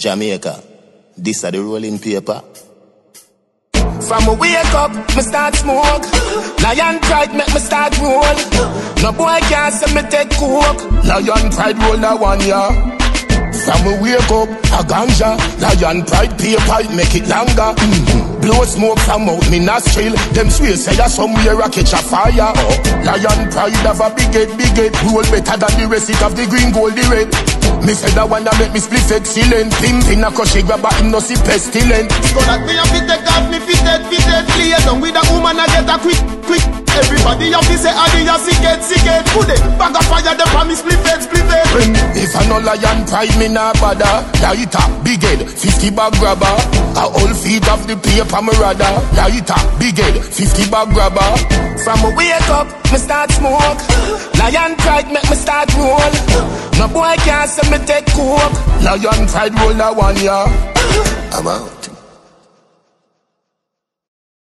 Jamaica, this are the rolling paper. From a wake up, me start smoke. Lion pride make me start roll. No boy can't say me take coke. Lion pride roll that one, yeah. From a wake up, a ganja. Lion pride paper, make it longer. Mm-hmm. Blow smoke from out me nostril. Them swear say ya somewhere I catch a fire. Oh. Lion pride have a big head, big head. Roll better than the rest of the green, gold, the red. Me say that one that make me split excellent. Pimpin' a crush, grab a him no see pestilent. So that me have fit take off me fitted, fitted. Play down with a woman I get a quick, quick. Everybody have to say, Adi, you sick it, sick it. Put it, bag of fire, the promise, split it, split it. If I no lion pride, me nah bother. Lighter, big head, 50 bag grabber. A whole feet of the paper, me rather. Lighter, big head, 50 bag grabber. From a wake up, me start smoke. Lion pride make me start roll. No boy can't say me take coke. Lion pride roll that one, yeah. I'm out.